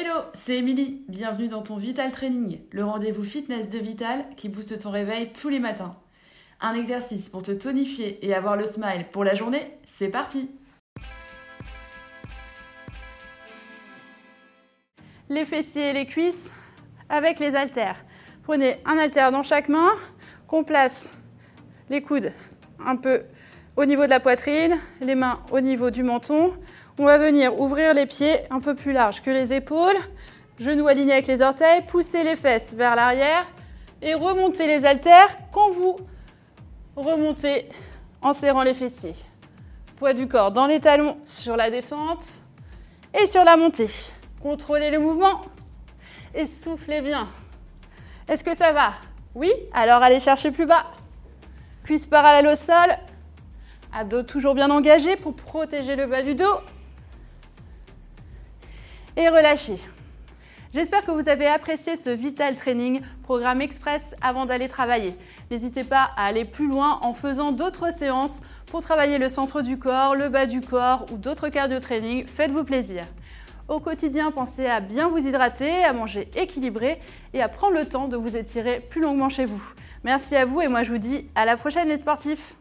Hello, c'est Émilie. Bienvenue dans ton Vital Training, le rendez-vous fitness de Vital qui booste ton réveil tous les matins. Un exercice pour te tonifier et avoir le smile pour la journée, c'est parti Les fessiers et les cuisses avec les haltères. Prenez un haltère dans chaque main, qu'on place les coudes un peu au niveau de la poitrine, les mains au niveau du menton. On va venir ouvrir les pieds un peu plus large que les épaules, genoux alignés avec les orteils, pousser les fesses vers l'arrière et remonter les haltères quand vous remontez en serrant les fessiers. Poids du corps dans les talons sur la descente et sur la montée. Contrôlez le mouvement et soufflez bien. Est-ce que ça va? Oui? Alors allez chercher plus bas. Cuisse parallèle au sol. Abdos toujours bien engagés pour protéger le bas du dos et relâchez. J'espère que vous avez apprécié ce Vital Training, programme express avant d'aller travailler. N'hésitez pas à aller plus loin en faisant d'autres séances pour travailler le centre du corps, le bas du corps ou d'autres cardio training. Faites-vous plaisir. Au quotidien, pensez à bien vous hydrater, à manger équilibré et à prendre le temps de vous étirer plus longuement chez vous. Merci à vous et moi je vous dis à la prochaine les sportifs